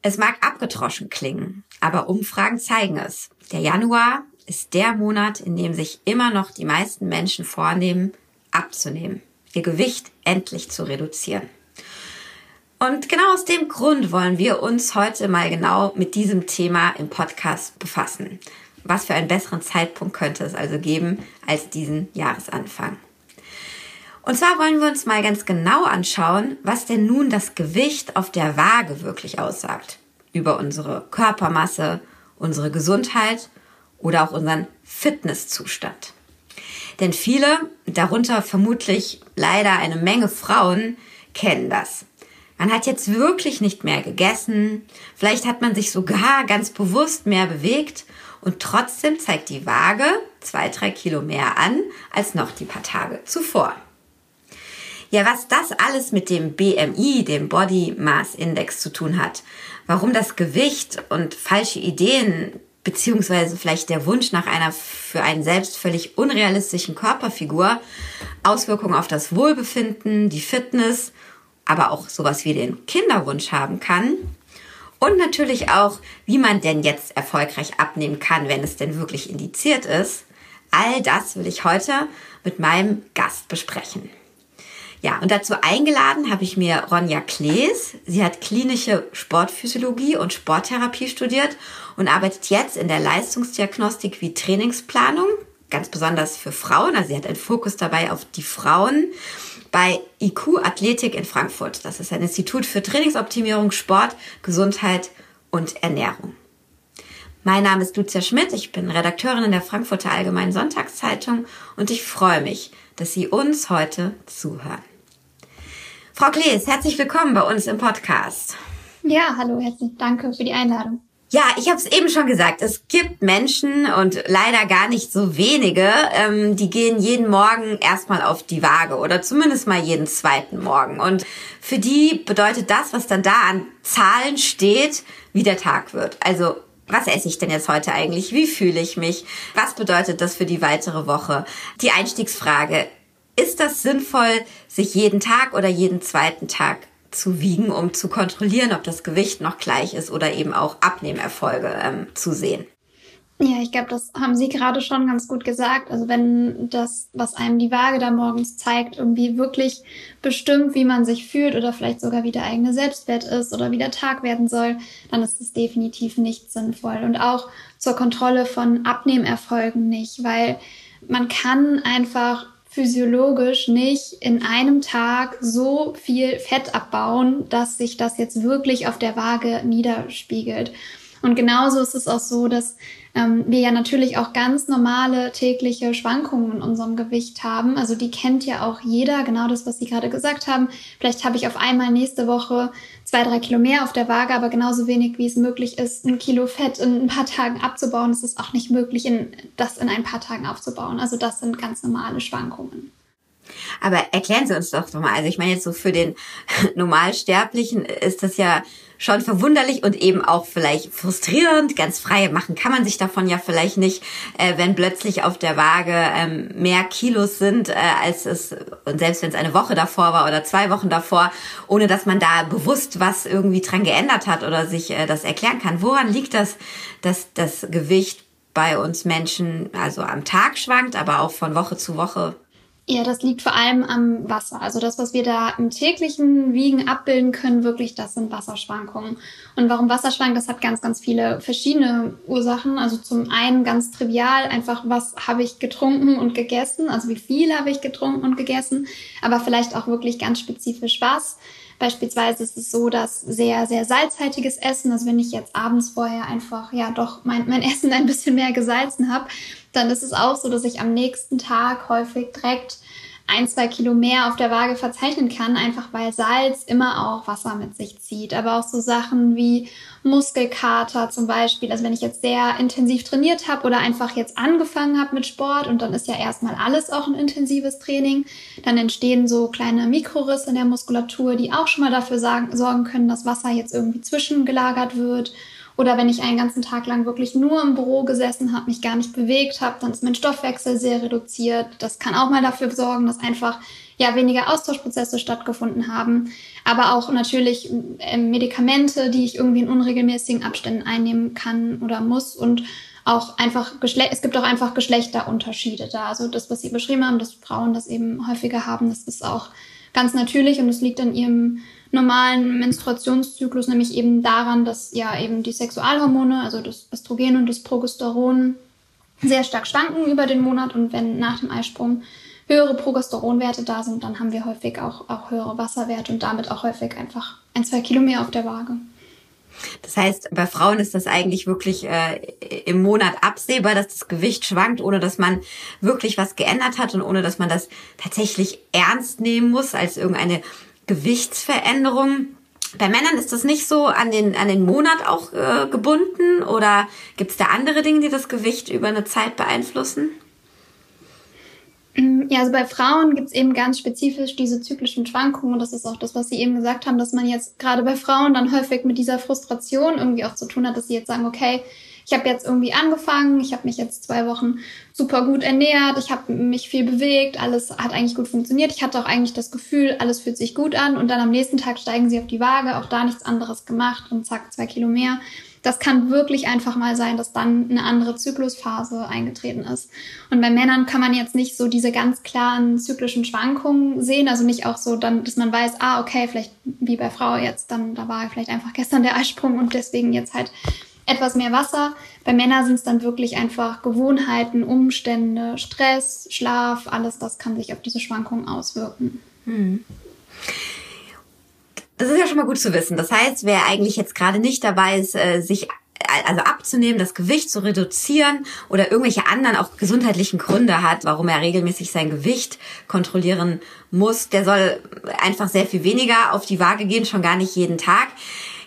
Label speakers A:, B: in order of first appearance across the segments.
A: Es mag abgetroschen klingen, aber Umfragen zeigen es. Der Januar ist der Monat, in dem sich immer noch die meisten Menschen vornehmen, abzunehmen, ihr Gewicht endlich zu reduzieren. Und genau aus dem Grund wollen wir uns heute mal genau mit diesem Thema im Podcast befassen. Was für einen besseren Zeitpunkt könnte es also geben als diesen Jahresanfang? Und zwar wollen wir uns mal ganz genau anschauen, was denn nun das Gewicht auf der Waage wirklich aussagt. Über unsere Körpermasse, unsere Gesundheit oder auch unseren Fitnesszustand. Denn viele, darunter vermutlich leider eine Menge Frauen, kennen das. Man hat jetzt wirklich nicht mehr gegessen, vielleicht hat man sich sogar ganz bewusst mehr bewegt und trotzdem zeigt die Waage zwei, drei Kilo mehr an als noch die paar Tage zuvor. Ja, was das alles mit dem BMI, dem Body Mass Index zu tun hat, warum das Gewicht und falsche Ideen beziehungsweise vielleicht der Wunsch nach einer für einen selbst völlig unrealistischen Körperfigur Auswirkungen auf das Wohlbefinden, die Fitness, aber auch sowas wie den Kinderwunsch haben kann. Und natürlich auch, wie man denn jetzt erfolgreich abnehmen kann, wenn es denn wirklich indiziert ist. All das will ich heute mit meinem Gast besprechen. Ja, und dazu eingeladen habe ich mir Ronja Klees. Sie hat klinische Sportphysiologie und Sporttherapie studiert und arbeitet jetzt in der Leistungsdiagnostik wie Trainingsplanung, ganz besonders für Frauen. Also sie hat einen Fokus dabei auf die Frauen bei IQ Athletik in Frankfurt. Das ist ein Institut für Trainingsoptimierung, Sport, Gesundheit und Ernährung. Mein Name ist Lucia Schmidt, ich bin Redakteurin in der Frankfurter Allgemeinen Sonntagszeitung und ich freue mich, dass Sie uns heute zuhören. Frau Klees, herzlich willkommen bei uns im Podcast.
B: Ja, hallo, herzlich danke für die Einladung.
A: Ja, ich habe es eben schon gesagt, es gibt Menschen und leider gar nicht so wenige, ähm, die gehen jeden Morgen erstmal auf die Waage oder zumindest mal jeden zweiten Morgen. Und für die bedeutet das, was dann da an Zahlen steht, wie der Tag wird. Also was esse ich denn jetzt heute eigentlich? Wie fühle ich mich? Was bedeutet das für die weitere Woche? Die Einstiegsfrage, ist das sinnvoll, sich jeden Tag oder jeden zweiten Tag zu wiegen, um zu kontrollieren, ob das Gewicht noch gleich ist oder eben auch Abnehmerfolge ähm, zu sehen?
B: Ja, ich glaube, das haben Sie gerade schon ganz gut gesagt. Also wenn das, was einem die Waage da morgens zeigt, irgendwie wirklich bestimmt, wie man sich fühlt oder vielleicht sogar wie der eigene Selbstwert ist oder wie der Tag werden soll, dann ist es definitiv nicht sinnvoll. Und auch zur Kontrolle von Abnehmerfolgen nicht, weil man kann einfach physiologisch nicht in einem Tag so viel Fett abbauen, dass sich das jetzt wirklich auf der Waage niederspiegelt. Und genauso ist es auch so, dass ähm, wir ja natürlich auch ganz normale tägliche Schwankungen in unserem Gewicht haben. Also die kennt ja auch jeder, genau das, was Sie gerade gesagt haben. Vielleicht habe ich auf einmal nächste Woche zwei, drei Kilo mehr auf der Waage, aber genauso wenig, wie es möglich ist, ein Kilo Fett in ein paar Tagen abzubauen, ist es auch nicht möglich, in, das in ein paar Tagen aufzubauen. Also das sind ganz normale Schwankungen.
A: Aber erklären Sie uns doch mal, also ich meine jetzt so für den Normalsterblichen ist das ja schon verwunderlich und eben auch vielleicht frustrierend. Ganz frei machen kann man sich davon ja vielleicht nicht, äh, wenn plötzlich auf der Waage ähm, mehr Kilos sind, äh, als es, und selbst wenn es eine Woche davor war oder zwei Wochen davor, ohne dass man da bewusst was irgendwie dran geändert hat oder sich äh, das erklären kann. Woran liegt das, dass das Gewicht bei uns Menschen also am Tag schwankt, aber auch von Woche zu Woche
B: ja, das liegt vor allem am Wasser. Also das, was wir da im täglichen Wiegen abbilden können, wirklich, das sind Wasserschwankungen. Und warum Wasser schwankt, das hat ganz, ganz viele verschiedene Ursachen. Also zum einen ganz trivial, einfach was habe ich getrunken und gegessen, also wie viel habe ich getrunken und gegessen, aber vielleicht auch wirklich ganz spezifisch was. Beispielsweise ist es so, dass sehr, sehr salzhaltiges Essen, also wenn ich jetzt abends vorher einfach ja doch mein, mein Essen ein bisschen mehr gesalzen habe, dann ist es auch so, dass ich am nächsten Tag häufig direkt ein, zwei Kilo mehr auf der Waage verzeichnen kann, einfach weil Salz immer auch Wasser mit sich zieht. Aber auch so Sachen wie Muskelkater zum Beispiel. Also wenn ich jetzt sehr intensiv trainiert habe oder einfach jetzt angefangen habe mit Sport und dann ist ja erstmal alles auch ein intensives Training, dann entstehen so kleine Mikrorisse in der Muskulatur, die auch schon mal dafür sorgen können, dass Wasser jetzt irgendwie zwischengelagert wird oder wenn ich einen ganzen Tag lang wirklich nur im Büro gesessen habe, mich gar nicht bewegt habe, dann ist mein Stoffwechsel sehr reduziert. Das kann auch mal dafür sorgen, dass einfach ja weniger Austauschprozesse stattgefunden haben, aber auch natürlich äh, Medikamente, die ich irgendwie in unregelmäßigen Abständen einnehmen kann oder muss und auch einfach Geschle es gibt auch einfach Geschlechterunterschiede da. Also das, was Sie beschrieben haben, dass Frauen das eben häufiger haben, das ist auch ganz natürlich und es liegt an ihrem normalen Menstruationszyklus, nämlich eben daran, dass ja eben die Sexualhormone, also das Östrogen und das Progesteron, sehr stark schwanken über den Monat und wenn nach dem Eisprung höhere Progesteronwerte da sind, dann haben wir häufig auch, auch höhere Wasserwerte und damit auch häufig einfach ein, zwei Kilo mehr auf der Waage.
A: Das heißt, bei Frauen ist das eigentlich wirklich äh, im Monat absehbar, dass das Gewicht schwankt, ohne dass man wirklich was geändert hat und ohne dass man das tatsächlich ernst nehmen muss als irgendeine Gewichtsveränderung. Bei Männern ist das nicht so an den, an den Monat auch äh, gebunden oder gibt es da andere Dinge, die das Gewicht über eine Zeit beeinflussen?
B: Mm, ja, also bei Frauen gibt es eben ganz spezifisch diese zyklischen Schwankungen und das ist auch das, was Sie eben gesagt haben, dass man jetzt gerade bei Frauen dann häufig mit dieser Frustration irgendwie auch zu tun hat, dass sie jetzt sagen, okay, ich habe jetzt irgendwie angefangen, ich habe mich jetzt zwei Wochen super gut ernährt, ich habe mich viel bewegt, alles hat eigentlich gut funktioniert. Ich hatte auch eigentlich das Gefühl, alles fühlt sich gut an und dann am nächsten Tag steigen sie auf die Waage, auch da nichts anderes gemacht und zack, zwei Kilo mehr das kann wirklich einfach mal sein, dass dann eine andere Zyklusphase eingetreten ist. Und bei Männern kann man jetzt nicht so diese ganz klaren zyklischen Schwankungen sehen, also nicht auch so dann, dass man weiß, ah, okay, vielleicht wie bei Frau jetzt, dann da war vielleicht einfach gestern der Eisprung und deswegen jetzt halt etwas mehr Wasser. Bei Männern sind es dann wirklich einfach Gewohnheiten, Umstände, Stress, Schlaf, alles das kann sich auf diese Schwankungen auswirken. Hm.
A: Das ist ja schon mal gut zu wissen. Das heißt, wer eigentlich jetzt gerade nicht dabei ist, äh, sich also abzunehmen, das Gewicht zu reduzieren oder irgendwelche anderen auch gesundheitlichen Gründe hat, warum er regelmäßig sein Gewicht kontrollieren muss, der soll einfach sehr viel weniger auf die Waage gehen, schon gar nicht jeden Tag.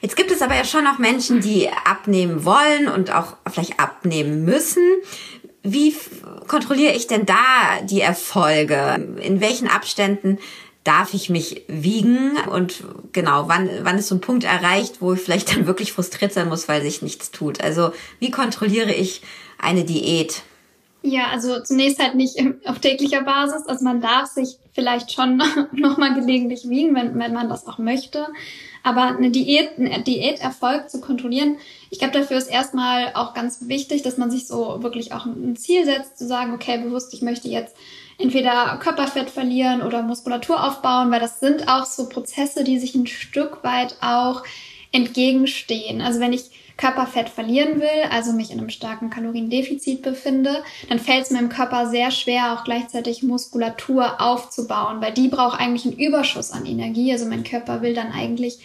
A: Jetzt gibt es aber ja schon auch Menschen, die abnehmen wollen und auch vielleicht abnehmen müssen. Wie kontrolliere ich denn da die Erfolge? In welchen Abständen darf ich mich wiegen und genau, wann, wann ist so ein Punkt erreicht, wo ich vielleicht dann wirklich frustriert sein muss, weil sich nichts tut. Also wie kontrolliere ich eine Diät?
B: Ja, also zunächst halt nicht auf täglicher Basis. Also man darf sich vielleicht schon nochmal gelegentlich wiegen, wenn, wenn man das auch möchte. Aber eine Diät, ein Diäterfolg zu kontrollieren, ich glaube, dafür ist erstmal auch ganz wichtig, dass man sich so wirklich auch ein Ziel setzt, zu sagen, okay, bewusst, ich möchte jetzt entweder Körperfett verlieren oder Muskulatur aufbauen, weil das sind auch so Prozesse, die sich ein Stück weit auch entgegenstehen. Also wenn ich Körperfett verlieren will, also mich in einem starken Kaloriendefizit befinde, dann fällt es meinem Körper sehr schwer, auch gleichzeitig Muskulatur aufzubauen, weil die braucht eigentlich einen Überschuss an Energie. Also mein Körper will dann eigentlich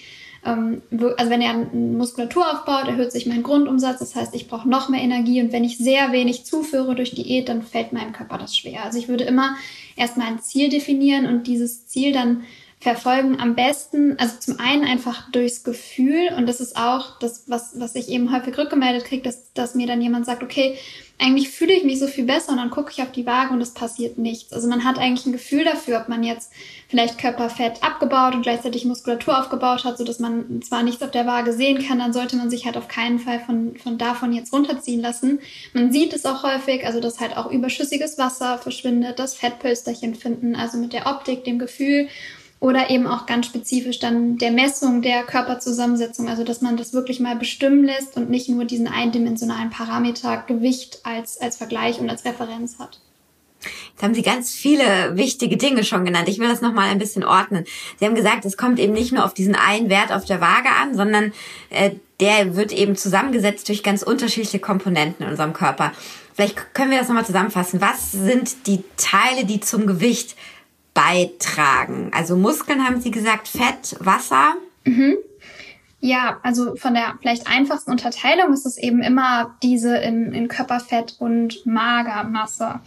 B: ähm, also wenn er Muskulatur aufbaut, erhöht sich mein Grundumsatz. Das heißt, ich brauche noch mehr Energie. Und wenn ich sehr wenig zuführe durch Diät, dann fällt meinem Körper das schwer. Also ich würde immer erstmal ein Ziel definieren und dieses Ziel dann verfolgen am besten, also zum einen einfach durchs Gefühl und das ist auch das, was, was ich eben häufig rückgemeldet kriege, dass, dass mir dann jemand sagt, okay, eigentlich fühle ich mich so viel besser und dann gucke ich auf die Waage und es passiert nichts. Also man hat eigentlich ein Gefühl dafür, ob man jetzt vielleicht Körperfett abgebaut und gleichzeitig Muskulatur aufgebaut hat, so dass man zwar nichts auf der Waage sehen kann, dann sollte man sich halt auf keinen Fall von, von davon jetzt runterziehen lassen. Man sieht es auch häufig, also dass halt auch überschüssiges Wasser verschwindet, das Fettpölsterchen finden, also mit der Optik, dem Gefühl oder eben auch ganz spezifisch dann der Messung der Körperzusammensetzung, also dass man das wirklich mal bestimmen lässt und nicht nur diesen eindimensionalen Parameter Gewicht als, als Vergleich und als Referenz hat.
A: Jetzt haben Sie ganz viele wichtige Dinge schon genannt. Ich will das nochmal ein bisschen ordnen. Sie haben gesagt, es kommt eben nicht nur auf diesen einen Wert auf der Waage an, sondern äh, der wird eben zusammengesetzt durch ganz unterschiedliche Komponenten in unserem Körper. Vielleicht können wir das nochmal zusammenfassen. Was sind die Teile, die zum Gewicht beitragen? Also Muskeln haben Sie gesagt, Fett, Wasser.
B: Mhm. Ja, also von der vielleicht einfachsten Unterteilung ist es eben immer diese in, in Körperfett und Magermasse.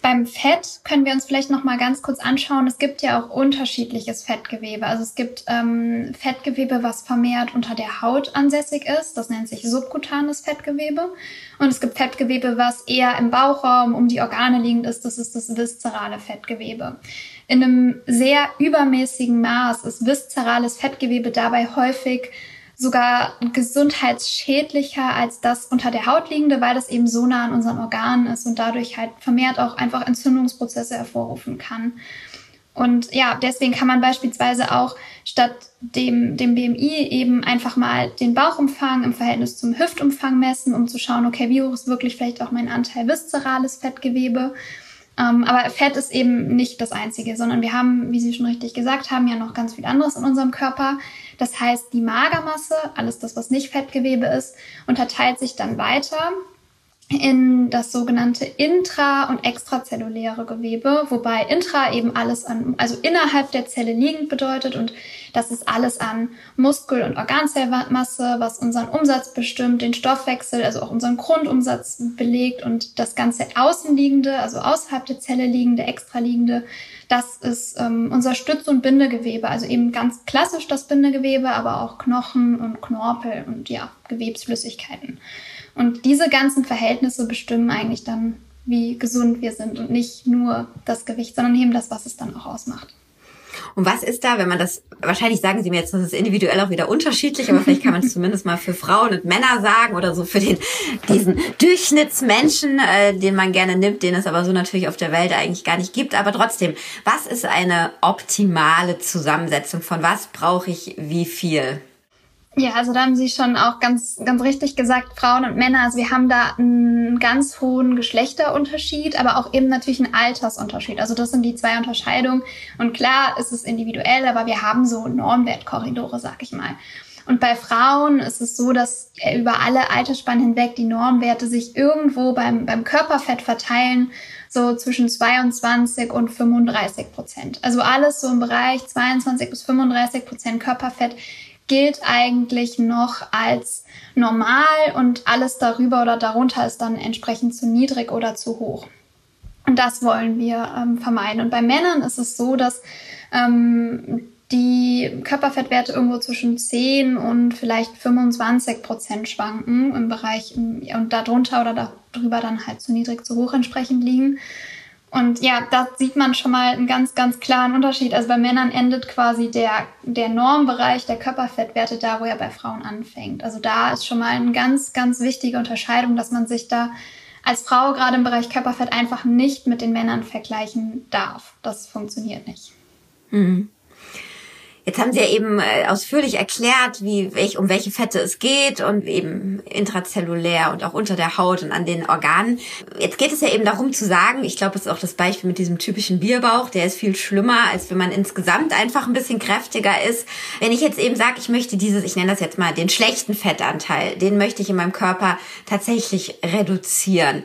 B: Beim Fett können wir uns vielleicht noch mal ganz kurz anschauen. Es gibt ja auch unterschiedliches Fettgewebe. Also es gibt ähm, Fettgewebe, was vermehrt unter der Haut ansässig ist. Das nennt sich subkutanes Fettgewebe. Und es gibt Fettgewebe, was eher im Bauchraum um die Organe liegend ist. Das ist das viszerale Fettgewebe. In einem sehr übermäßigen Maß ist viszerales Fettgewebe dabei häufig sogar gesundheitsschädlicher als das unter der Haut liegende, weil das eben so nah an unseren Organen ist und dadurch halt vermehrt auch einfach Entzündungsprozesse hervorrufen kann. Und ja, deswegen kann man beispielsweise auch statt dem, dem BMI eben einfach mal den Bauchumfang im Verhältnis zum Hüftumfang messen, um zu schauen, okay, wie hoch ist wirklich vielleicht auch mein Anteil viszerales Fettgewebe. Ähm, aber Fett ist eben nicht das Einzige, sondern wir haben, wie Sie schon richtig gesagt haben, ja noch ganz viel anderes in unserem Körper. Das heißt, die Magermasse, alles das, was nicht Fettgewebe ist, unterteilt sich dann weiter in das sogenannte intra- und extrazelluläre Gewebe, wobei intra eben alles an, also innerhalb der Zelle liegend bedeutet und das ist alles an Muskel- und Organzellmasse, was unseren Umsatz bestimmt, den Stoffwechsel, also auch unseren Grundumsatz belegt und das ganze außenliegende, also außerhalb der Zelle liegende, extraliegende, das ist ähm, unser Stütz- und Bindegewebe, also eben ganz klassisch das Bindegewebe, aber auch Knochen und Knorpel und ja, Gewebsflüssigkeiten. Und diese ganzen Verhältnisse bestimmen eigentlich dann, wie gesund wir sind und nicht nur das Gewicht, sondern eben das, was es dann auch ausmacht.
A: Und was ist da, wenn man das, wahrscheinlich sagen Sie mir jetzt, das ist individuell auch wieder unterschiedlich, aber vielleicht kann man es zumindest mal für Frauen und Männer sagen oder so für den, diesen Durchschnittsmenschen, äh, den man gerne nimmt, den es aber so natürlich auf der Welt eigentlich gar nicht gibt. Aber trotzdem, was ist eine optimale Zusammensetzung? Von was brauche ich wie viel?
B: Ja, also da haben Sie schon auch ganz, ganz richtig gesagt, Frauen und Männer. Also wir haben da einen ganz hohen Geschlechterunterschied, aber auch eben natürlich einen Altersunterschied. Also das sind die zwei Unterscheidungen. Und klar ist es individuell, aber wir haben so Normwertkorridore, sag ich mal. Und bei Frauen ist es so, dass über alle Altersspannen hinweg die Normwerte sich irgendwo beim, beim Körperfett verteilen, so zwischen 22 und 35 Prozent. Also alles so im Bereich 22 bis 35 Prozent Körperfett gilt eigentlich noch als normal und alles darüber oder darunter ist dann entsprechend zu niedrig oder zu hoch. Und das wollen wir ähm, vermeiden. Und bei Männern ist es so, dass ähm, die Körperfettwerte irgendwo zwischen 10 und vielleicht 25 Prozent schwanken im Bereich und darunter oder darüber dann halt zu niedrig, zu hoch entsprechend liegen. Und ja, da sieht man schon mal einen ganz, ganz klaren Unterschied. Also bei Männern endet quasi der, der Normbereich der Körperfettwerte da, wo er bei Frauen anfängt. Also da ist schon mal eine ganz, ganz wichtige Unterscheidung, dass man sich da als Frau gerade im Bereich Körperfett einfach nicht mit den Männern vergleichen darf. Das funktioniert nicht.
A: Mhm. Jetzt haben Sie ja eben äh, ausführlich erklärt, wie, um welche Fette es geht und eben intrazellulär und auch unter der Haut und an den Organen. Jetzt geht es ja eben darum zu sagen, ich glaube, es ist auch das Beispiel mit diesem typischen Bierbauch, der ist viel schlimmer, als wenn man insgesamt einfach ein bisschen kräftiger ist. Wenn ich jetzt eben sage, ich möchte dieses, ich nenne das jetzt mal den schlechten Fettanteil, den möchte ich in meinem Körper tatsächlich reduzieren.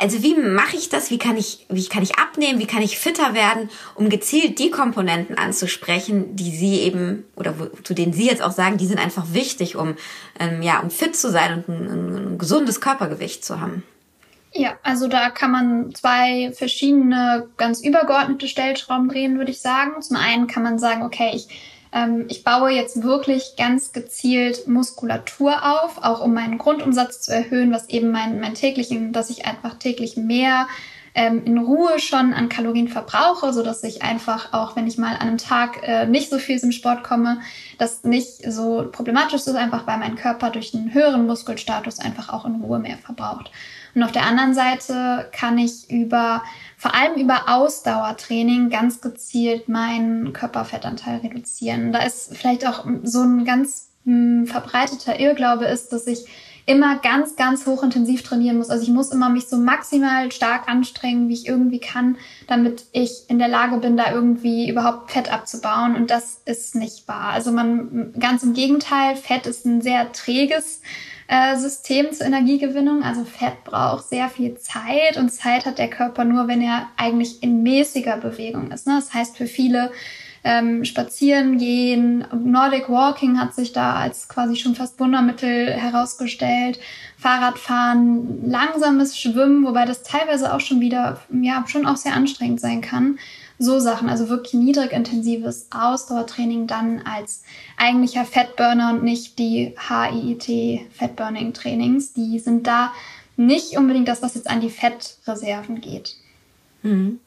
A: Also wie mache ich das? Wie kann ich, wie kann ich abnehmen? Wie kann ich fitter werden, um gezielt die Komponenten anzusprechen, die Sie eben oder wo, zu denen Sie jetzt auch sagen, die sind einfach wichtig, um ähm, ja um fit zu sein und ein, ein gesundes Körpergewicht zu haben.
B: Ja, also da kann man zwei verschiedene ganz übergeordnete Stellschrauben drehen, würde ich sagen. Zum einen kann man sagen, okay, ich ähm, ich baue jetzt wirklich ganz gezielt Muskulatur auf, auch um meinen Grundumsatz zu erhöhen, was eben mein, mein täglichen, dass ich einfach täglich mehr ähm, in Ruhe schon an Kalorien verbrauche, so dass ich einfach auch, wenn ich mal an einem Tag äh, nicht so viel zum Sport komme, das nicht so problematisch ist, einfach weil mein Körper durch einen höheren Muskelstatus einfach auch in Ruhe mehr verbraucht. Und auf der anderen Seite kann ich über, vor allem über Ausdauertraining ganz gezielt meinen Körperfettanteil reduzieren. Da ist vielleicht auch so ein ganz mh, hm, verbreiteter Irrglaube ist, dass ich immer ganz, ganz hochintensiv trainieren muss. Also ich muss immer mich so maximal stark anstrengen, wie ich irgendwie kann, damit ich in der Lage bin, da irgendwie überhaupt Fett abzubauen. Und das ist nicht wahr. Also man, ganz im Gegenteil, Fett ist ein sehr träges äh, System zur Energiegewinnung. Also Fett braucht sehr viel Zeit und Zeit hat der Körper nur, wenn er eigentlich in mäßiger Bewegung ist. Ne? Das heißt für viele ähm, Spazieren gehen, Nordic Walking hat sich da als quasi schon fast Wundermittel herausgestellt. Fahrradfahren, langsames Schwimmen, wobei das teilweise auch schon wieder, ja, schon auch sehr anstrengend sein kann so Sachen, also wirklich niedrig intensives Ausdauertraining dann als eigentlicher Fettburner und nicht die HIIT Fettburning Trainings. Die sind da nicht unbedingt das, was jetzt an die Fettreserven geht.
A: Mhm.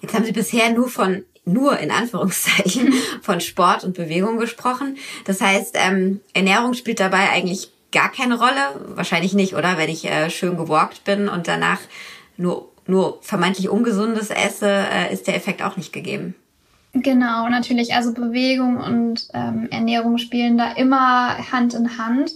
A: Jetzt haben Sie bisher nur von nur in Anführungszeichen von Sport und Bewegung gesprochen. Das heißt, ähm, Ernährung spielt dabei eigentlich gar keine Rolle. Wahrscheinlich nicht, oder? Wenn ich äh, schön gewalkt bin und danach nur nur vermeintlich Ungesundes esse, äh, ist der Effekt auch nicht gegeben.
B: Genau, natürlich. Also Bewegung und ähm, Ernährung spielen da immer Hand in Hand.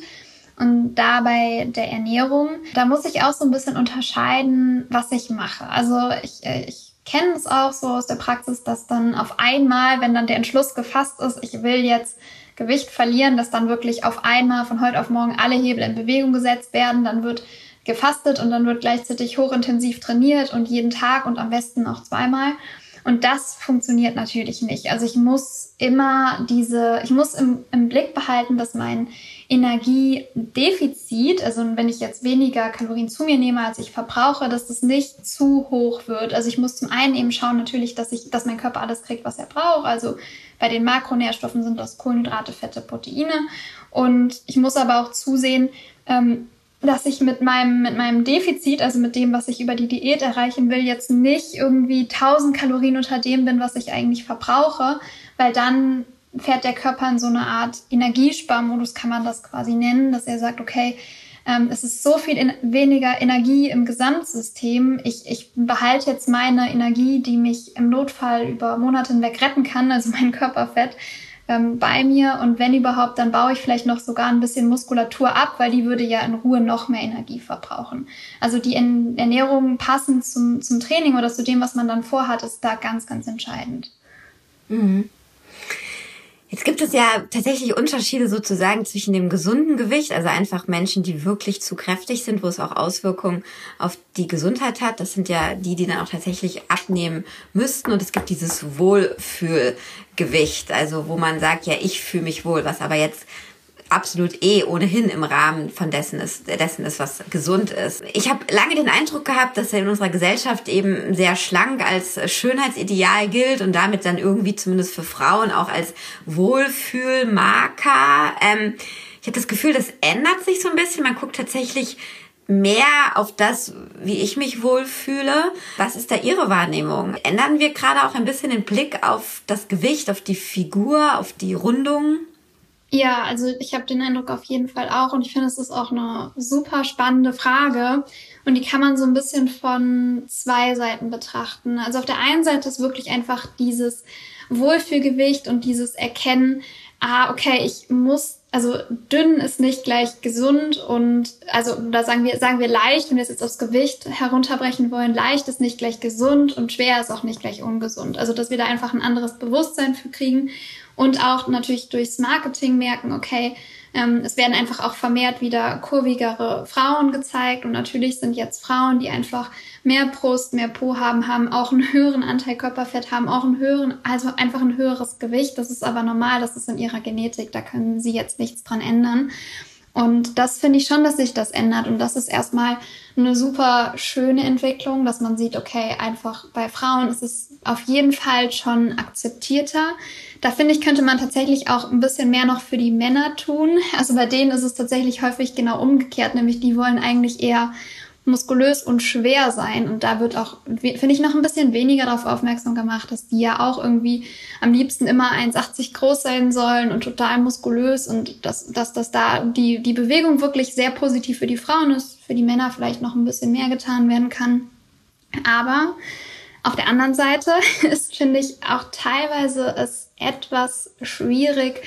B: Und dabei der Ernährung, da muss ich auch so ein bisschen unterscheiden, was ich mache. Also ich, äh, ich kenne es auch so aus der Praxis, dass dann auf einmal, wenn dann der Entschluss gefasst ist, ich will jetzt Gewicht verlieren, dass dann wirklich auf einmal von heute auf morgen alle Hebel in Bewegung gesetzt werden. Dann wird gefastet und dann wird gleichzeitig hochintensiv trainiert und jeden Tag und am besten auch zweimal. Und das funktioniert natürlich nicht. Also ich muss immer diese, ich muss im, im Blick behalten, dass mein Energiedefizit, also wenn ich jetzt weniger Kalorien zu mir nehme, als ich verbrauche, dass das nicht zu hoch wird. Also ich muss zum einen eben schauen natürlich, dass ich, dass mein Körper alles kriegt, was er braucht. Also bei den Makronährstoffen sind das Kohlenhydrate, Fette, Proteine. Und ich muss aber auch zusehen, ähm, dass ich mit meinem, mit meinem Defizit, also mit dem, was ich über die Diät erreichen will, jetzt nicht irgendwie 1000 Kalorien unter dem bin, was ich eigentlich verbrauche, weil dann fährt der Körper in so eine Art Energiesparmodus, kann man das quasi nennen, dass er sagt, okay, ähm, es ist so viel weniger Energie im Gesamtsystem. Ich, ich behalte jetzt meine Energie, die mich im Notfall über Monate hinweg retten kann, also mein Körperfett, ähm, bei mir und wenn überhaupt, dann baue ich vielleicht noch sogar ein bisschen Muskulatur ab, weil die würde ja in Ruhe noch mehr Energie verbrauchen. Also die Ernährung passend zum, zum Training oder zu dem, was man dann vorhat, ist da ganz, ganz entscheidend.
A: Mhm. Jetzt gibt es ja tatsächlich Unterschiede sozusagen zwischen dem gesunden Gewicht, also einfach Menschen, die wirklich zu kräftig sind, wo es auch Auswirkungen auf die Gesundheit hat. Das sind ja die, die dann auch tatsächlich abnehmen müssten. Und es gibt dieses Wohlfühlgewicht, also wo man sagt, ja, ich fühle mich wohl, was aber jetzt absolut eh ohnehin im Rahmen von dessen ist, dessen ist, was gesund ist. Ich habe lange den Eindruck gehabt, dass er in unserer Gesellschaft eben sehr schlank als Schönheitsideal gilt und damit dann irgendwie zumindest für Frauen auch als Wohlfühlmarker. Ähm, ich habe das Gefühl, das ändert sich so ein bisschen. Man guckt tatsächlich mehr auf das, wie ich mich wohlfühle. Was ist da Ihre Wahrnehmung? Ändern wir gerade auch ein bisschen den Blick auf das Gewicht, auf die Figur, auf die Rundung?
B: Ja, also ich habe den Eindruck auf jeden Fall auch und ich finde, es ist auch eine super spannende Frage und die kann man so ein bisschen von zwei Seiten betrachten. Also auf der einen Seite ist wirklich einfach dieses Wohlfühlgewicht und dieses Erkennen, ah, okay, ich muss, also dünn ist nicht gleich gesund und also da sagen wir, sagen wir leicht, wenn wir es jetzt aufs Gewicht herunterbrechen wollen, leicht ist nicht gleich gesund und schwer ist auch nicht gleich ungesund. Also dass wir da einfach ein anderes Bewusstsein für kriegen und auch natürlich durchs Marketing merken, okay, ähm, es werden einfach auch vermehrt wieder kurvigere Frauen gezeigt und natürlich sind jetzt Frauen, die einfach mehr Brust, mehr Po haben, haben auch einen höheren Anteil Körperfett, haben auch einen höheren, also einfach ein höheres Gewicht. Das ist aber normal, das ist in ihrer Genetik, da können sie jetzt nichts dran ändern. Und das finde ich schon, dass sich das ändert. Und das ist erstmal eine super schöne Entwicklung, dass man sieht, okay, einfach bei Frauen ist es auf jeden Fall schon akzeptierter. Da finde ich, könnte man tatsächlich auch ein bisschen mehr noch für die Männer tun. Also bei denen ist es tatsächlich häufig genau umgekehrt, nämlich die wollen eigentlich eher muskulös und schwer sein. Und da wird auch, finde ich, noch ein bisschen weniger darauf aufmerksam gemacht, dass die ja auch irgendwie am liebsten immer 1,80 groß sein sollen und total muskulös und dass, dass, dass da die, die Bewegung wirklich sehr positiv für die Frauen ist, für die Männer vielleicht noch ein bisschen mehr getan werden kann. Aber auf der anderen Seite ist, finde ich, auch teilweise es etwas schwierig,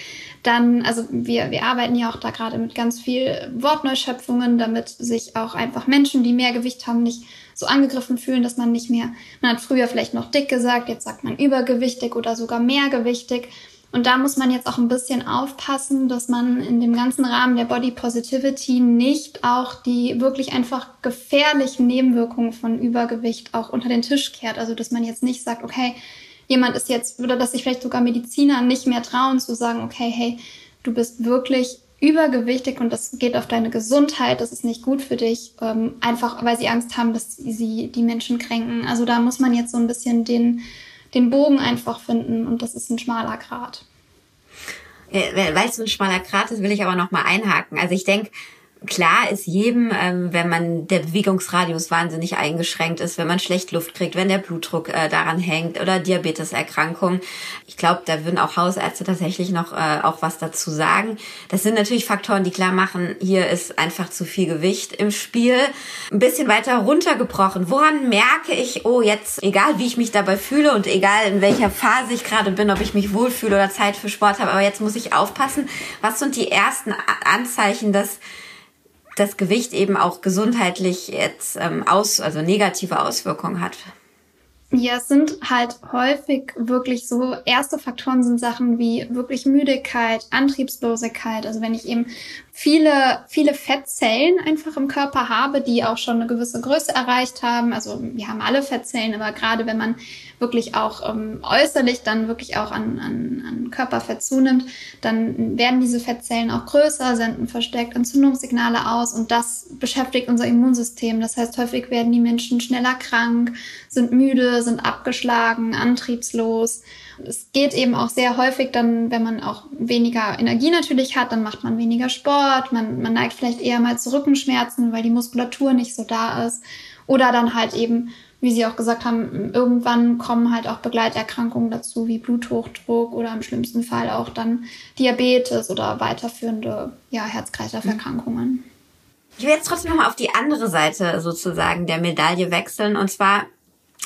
B: dann, also wir, wir arbeiten ja auch da gerade mit ganz viel Wortneuschöpfungen, damit sich auch einfach Menschen, die mehr Gewicht haben, nicht so angegriffen fühlen, dass man nicht mehr, man hat früher vielleicht noch dick gesagt, jetzt sagt man übergewichtig oder sogar mehrgewichtig. Und da muss man jetzt auch ein bisschen aufpassen, dass man in dem ganzen Rahmen der Body Positivity nicht auch die wirklich einfach gefährlichen Nebenwirkungen von Übergewicht auch unter den Tisch kehrt. Also dass man jetzt nicht sagt, okay, jemand ist jetzt, oder dass sich vielleicht sogar Mediziner nicht mehr trauen zu sagen, okay, hey, du bist wirklich übergewichtig und das geht auf deine Gesundheit, das ist nicht gut für dich, ähm, einfach weil sie Angst haben, dass sie die Menschen kränken. Also da muss man jetzt so ein bisschen den, den Bogen einfach finden und das ist ein schmaler Grad.
A: Weil es so ein schmaler Grat ist, will ich aber noch mal einhaken. Also ich denke, klar ist jedem, ähm, wenn man der Bewegungsradius wahnsinnig eingeschränkt ist, wenn man schlecht Luft kriegt, wenn der Blutdruck äh, daran hängt oder Diabeteserkrankung. Ich glaube, da würden auch Hausärzte tatsächlich noch äh, auch was dazu sagen. Das sind natürlich Faktoren, die klar machen, hier ist einfach zu viel Gewicht im Spiel. Ein bisschen weiter runtergebrochen. Woran merke ich, oh, jetzt, egal wie ich mich dabei fühle und egal in welcher Phase ich gerade bin, ob ich mich wohlfühle oder Zeit für Sport habe, aber jetzt muss ich aufpassen. Was sind die ersten Anzeichen, dass das Gewicht eben auch gesundheitlich jetzt ähm, aus, also negative Auswirkungen hat.
B: Ja, es sind halt häufig wirklich so, erste Faktoren sind Sachen wie wirklich Müdigkeit, Antriebslosigkeit. Also wenn ich eben viele, viele Fettzellen einfach im Körper habe, die auch schon eine gewisse Größe erreicht haben. Also wir haben alle Fettzellen, aber gerade wenn man wirklich auch ähm, äußerlich dann wirklich auch an, an, an Körperfett zunimmt, dann werden diese Fettzellen auch größer, senden verstärkt Entzündungssignale aus und das beschäftigt unser Immunsystem. Das heißt, häufig werden die Menschen schneller krank, sind müde, sind abgeschlagen, antriebslos. Es geht eben auch sehr häufig dann, wenn man auch weniger Energie natürlich hat, dann macht man weniger Sport, man, man neigt vielleicht eher mal zu Rückenschmerzen, weil die Muskulatur nicht so da ist. Oder dann halt eben wie Sie auch gesagt haben, irgendwann kommen halt auch Begleiterkrankungen dazu, wie Bluthochdruck oder im schlimmsten Fall auch dann Diabetes oder weiterführende ja, Herz-Kreislauf-Erkrankungen.
A: Ich will jetzt trotzdem nochmal auf die andere Seite sozusagen der Medaille wechseln. Und zwar,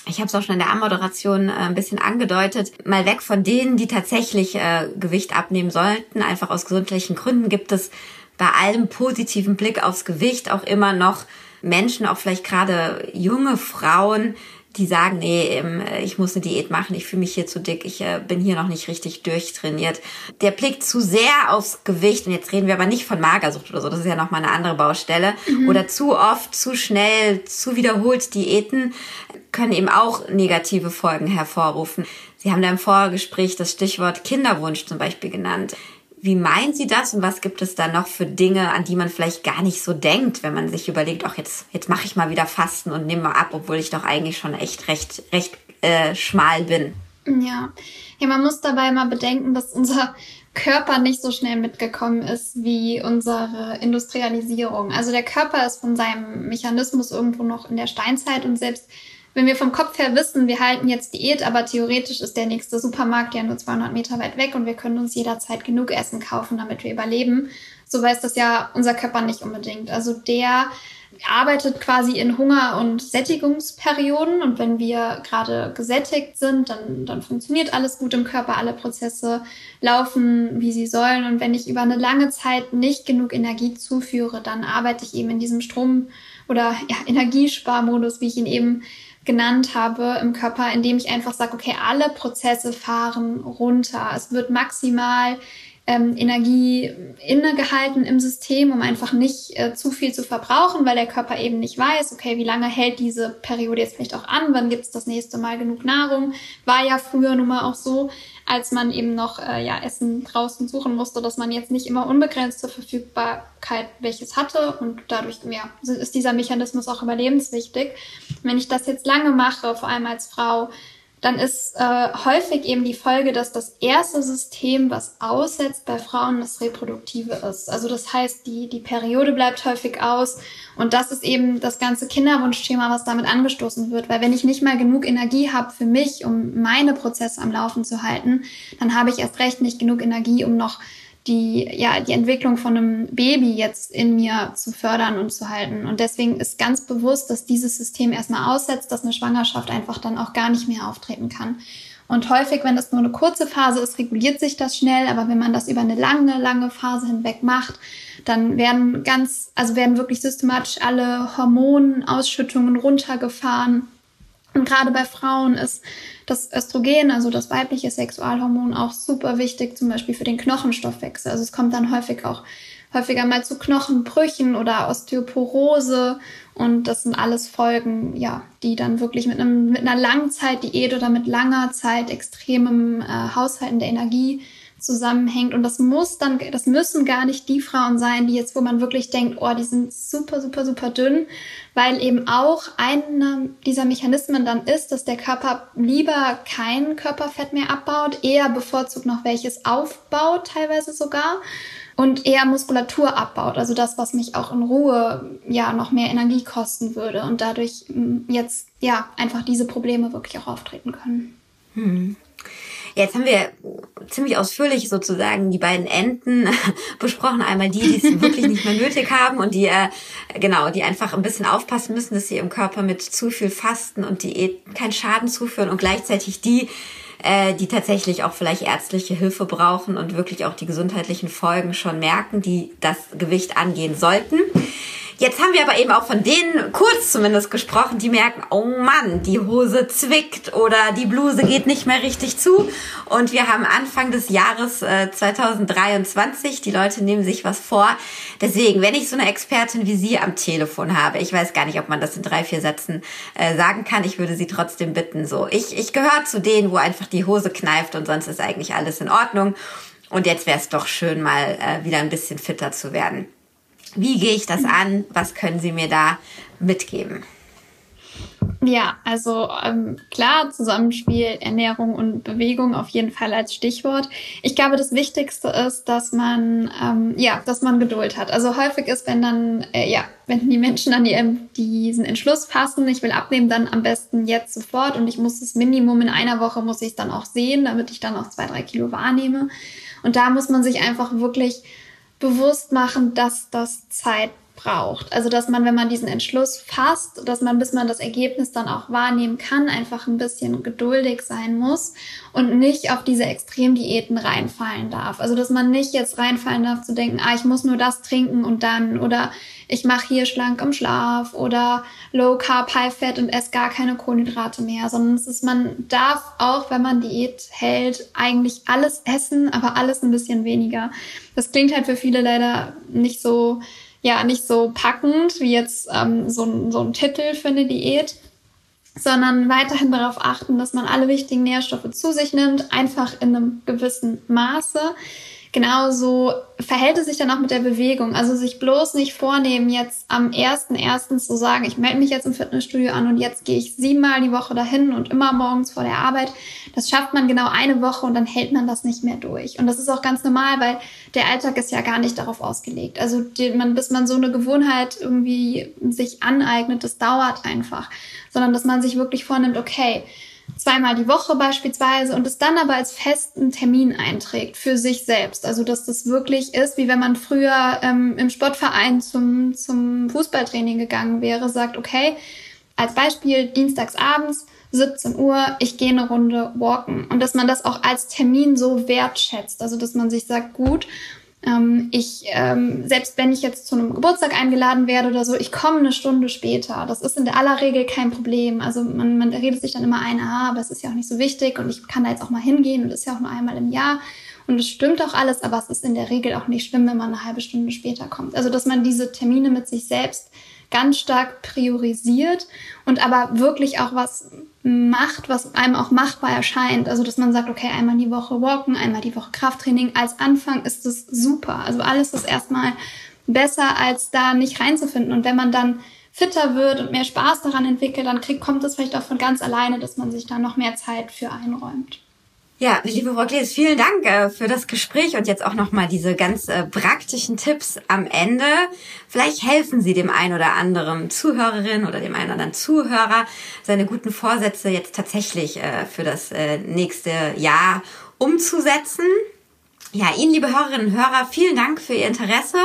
A: ich habe es auch schon in der Anmoderation äh, ein bisschen angedeutet, mal weg von denen, die tatsächlich äh, Gewicht abnehmen sollten. Einfach aus gesundheitlichen Gründen gibt es bei allem positiven Blick aufs Gewicht auch immer noch Menschen, auch vielleicht gerade junge Frauen, die sagen, nee, ähm, ich muss eine Diät machen, ich fühle mich hier zu dick, ich äh, bin hier noch nicht richtig durchtrainiert. Der Blick zu sehr aufs Gewicht, und jetzt reden wir aber nicht von Magersucht oder so, das ist ja nochmal eine andere Baustelle, mhm. oder zu oft, zu schnell, zu wiederholt Diäten, können eben auch negative Folgen hervorrufen. Sie haben da im Vorgespräch das Stichwort Kinderwunsch zum Beispiel genannt. Wie meinen Sie das und was gibt es da noch für Dinge, an die man vielleicht gar nicht so denkt, wenn man sich überlegt, ach jetzt jetzt mache ich mal wieder Fasten und nehme mal ab, obwohl ich doch eigentlich schon echt recht recht äh, schmal bin.
B: Ja, ja, man muss dabei mal bedenken, dass unser Körper nicht so schnell mitgekommen ist wie unsere Industrialisierung. Also der Körper ist von seinem Mechanismus irgendwo noch in der Steinzeit und selbst wenn wir vom Kopf her wissen, wir halten jetzt Diät, aber theoretisch ist der nächste Supermarkt ja nur 200 Meter weit weg und wir können uns jederzeit genug Essen kaufen, damit wir überleben, so weiß das ja unser Körper nicht unbedingt. Also der arbeitet quasi in Hunger- und Sättigungsperioden und wenn wir gerade gesättigt sind, dann, dann funktioniert alles gut im Körper, alle Prozesse laufen, wie sie sollen und wenn ich über eine lange Zeit nicht genug Energie zuführe, dann arbeite ich eben in diesem Strom- oder ja, Energiesparmodus, wie ich ihn eben genannt habe im Körper, indem ich einfach sage, okay, alle Prozesse fahren runter. Es wird maximal ähm, Energie innegehalten im System, um einfach nicht äh, zu viel zu verbrauchen, weil der Körper eben nicht weiß, okay, wie lange hält diese Periode jetzt vielleicht auch an, wann gibt es das nächste Mal genug Nahrung. War ja früher nun mal auch so, als man eben noch äh, ja, Essen draußen suchen musste, dass man jetzt nicht immer unbegrenzte Verfügbarkeit welches hatte und dadurch ja, ist dieser Mechanismus auch überlebenswichtig. Wenn ich das jetzt lange mache, vor allem als Frau, dann ist äh, häufig eben die Folge, dass das erste System, was aussetzt bei Frauen, das reproduktive ist. Also das heißt, die, die Periode bleibt häufig aus und das ist eben das ganze Kinderwunschthema, was damit angestoßen wird. Weil wenn ich nicht mal genug Energie habe für mich, um meine Prozesse am Laufen zu halten, dann habe ich erst recht nicht genug Energie, um noch die, ja, die Entwicklung von einem Baby jetzt in mir zu fördern und zu halten. Und deswegen ist ganz bewusst, dass dieses System erstmal aussetzt, dass eine Schwangerschaft einfach dann auch gar nicht mehr auftreten kann. Und häufig, wenn das nur eine kurze Phase ist, reguliert sich das schnell. Aber wenn man das über eine lange, lange Phase hinweg macht, dann werden ganz, also werden wirklich systematisch alle Hormonausschüttungen runtergefahren. Und gerade bei Frauen ist das Östrogen, also das weibliche Sexualhormon, auch super wichtig, zum Beispiel für den Knochenstoffwechsel. Also es kommt dann häufig auch häufiger mal zu Knochenbrüchen oder Osteoporose. Und das sind alles Folgen, ja, die dann wirklich mit, einem, mit einer Langzeitdiät oder mit langer Zeit extremem äh, Haushalten der Energie zusammenhängt. Und das muss dann, das müssen gar nicht die Frauen sein, die jetzt, wo man wirklich denkt, oh, die sind super, super, super dünn, weil eben auch einer dieser Mechanismen dann ist, dass der Körper lieber kein Körperfett mehr abbaut, eher bevorzugt noch welches aufbaut, teilweise sogar und eher Muskulatur abbaut, also das, was mich auch in Ruhe ja noch mehr Energie kosten würde und dadurch mm, jetzt ja einfach diese Probleme wirklich auch auftreten können.
A: Hm. Jetzt haben wir ziemlich ausführlich sozusagen die beiden Enden besprochen. Einmal die, die es wirklich nicht mehr nötig haben und die, äh, genau, die einfach ein bisschen aufpassen müssen, dass sie im Körper mit zu viel Fasten und Diät keinen Schaden zuführen und gleichzeitig die, äh, die tatsächlich auch vielleicht ärztliche Hilfe brauchen und wirklich auch die gesundheitlichen Folgen schon merken, die das Gewicht angehen sollten. Jetzt haben wir aber eben auch von denen kurz zumindest gesprochen, die merken, oh Mann, die Hose zwickt oder die Bluse geht nicht mehr richtig zu. Und wir haben Anfang des Jahres äh, 2023, die Leute nehmen sich was vor. Deswegen, wenn ich so eine Expertin wie Sie am Telefon habe, ich weiß gar nicht, ob man das in drei, vier Sätzen äh, sagen kann, ich würde Sie trotzdem bitten, so. Ich, ich gehöre zu denen, wo einfach die Hose kneift und sonst ist eigentlich alles in Ordnung. Und jetzt wäre es doch schön, mal äh, wieder ein bisschen fitter zu werden. Wie gehe ich das an? Was können Sie mir da mitgeben?
B: Ja, also ähm, klar, Zusammenspiel, Ernährung und Bewegung auf jeden Fall als Stichwort. Ich glaube, das Wichtigste ist, dass man ähm, ja, dass man Geduld hat. Also häufig ist, wenn dann äh, ja, wenn die Menschen dann die, diesen Entschluss fassen, ich will abnehmen, dann am besten jetzt sofort und ich muss das Minimum in einer Woche muss ich dann auch sehen, damit ich dann auch zwei drei Kilo wahrnehme. Und da muss man sich einfach wirklich bewusst machen, dass das Zeit braucht. Also, dass man, wenn man diesen Entschluss fasst, dass man, bis man das Ergebnis dann auch wahrnehmen kann, einfach ein bisschen geduldig sein muss und nicht auf diese Extremdiäten reinfallen darf. Also, dass man nicht jetzt reinfallen darf zu denken, ah, ich muss nur das trinken und dann oder ich mache hier schlank im Schlaf oder Low Carb, High Fat und esse gar keine Kohlenhydrate mehr, sondern es ist, man darf auch, wenn man Diät hält, eigentlich alles essen, aber alles ein bisschen weniger. Das klingt halt für viele leider nicht so ja nicht so packend wie jetzt ähm, so, so ein Titel für eine Diät, sondern weiterhin darauf achten, dass man alle wichtigen Nährstoffe zu sich nimmt, einfach in einem gewissen Maße. Genauso verhält es sich dann auch mit der Bewegung. Also sich bloß nicht vornehmen, jetzt am ersten ersten zu sagen, ich melde mich jetzt im Fitnessstudio an und jetzt gehe ich siebenmal die Woche dahin und immer morgens vor der Arbeit. Das schafft man genau eine Woche und dann hält man das nicht mehr durch. Und das ist auch ganz normal, weil der Alltag ist ja gar nicht darauf ausgelegt. Also die, man, bis man so eine Gewohnheit irgendwie sich aneignet, das dauert einfach. Sondern dass man sich wirklich vornimmt, okay, zweimal die Woche beispielsweise und es dann aber als festen Termin einträgt für sich selbst. Also dass das wirklich ist, wie wenn man früher ähm, im Sportverein zum, zum Fußballtraining gegangen wäre, sagt, okay, als Beispiel dienstags abends 17 Uhr, ich gehe eine Runde walken. Und dass man das auch als Termin so wertschätzt. Also dass man sich sagt, gut, ähm, ich, ähm, selbst wenn ich jetzt zu einem Geburtstag eingeladen werde oder so, ich komme eine Stunde später. Das ist in aller Regel kein Problem. Also man, man redet sich dann immer ein, ah, aber es ist ja auch nicht so wichtig und ich kann da jetzt auch mal hingehen und das ist ja auch nur einmal im Jahr. Und es stimmt auch alles, aber es ist in der Regel auch nicht schlimm, wenn man eine halbe Stunde später kommt. Also dass man diese Termine mit sich selbst ganz stark priorisiert und aber wirklich auch was macht, was einem auch machbar erscheint. Also, dass man sagt, okay, einmal die Woche walken, einmal die Woche Krafttraining. Als Anfang ist es super. Also alles ist erstmal besser, als da nicht reinzufinden. Und wenn man dann fitter wird und mehr Spaß daran entwickelt, dann kriegt, kommt es vielleicht auch von ganz alleine, dass man sich da noch mehr Zeit für einräumt.
A: Ja, liebe Frau Klees, vielen Dank äh, für das Gespräch und jetzt auch nochmal diese ganz äh, praktischen Tipps am Ende. Vielleicht helfen Sie dem einen oder anderen Zuhörerin oder dem einen oder anderen Zuhörer, seine guten Vorsätze jetzt tatsächlich äh, für das nächste Jahr umzusetzen. Ja, Ihnen, liebe Hörerinnen und Hörer, vielen Dank für Ihr Interesse.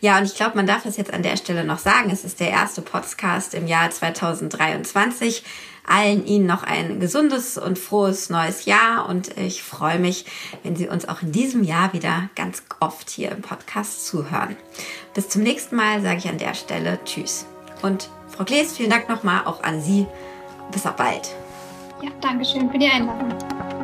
A: Ja, und ich glaube, man darf es jetzt an der Stelle noch sagen. Es ist der erste Podcast im Jahr 2023 allen Ihnen noch ein gesundes und frohes neues Jahr und ich freue mich, wenn Sie uns auch in diesem Jahr wieder ganz oft hier im Podcast zuhören. Bis zum nächsten Mal sage ich an der Stelle Tschüss. Und Frau Klees, vielen Dank nochmal auch an Sie. Bis auch bald.
B: Ja, danke schön für die Einladung.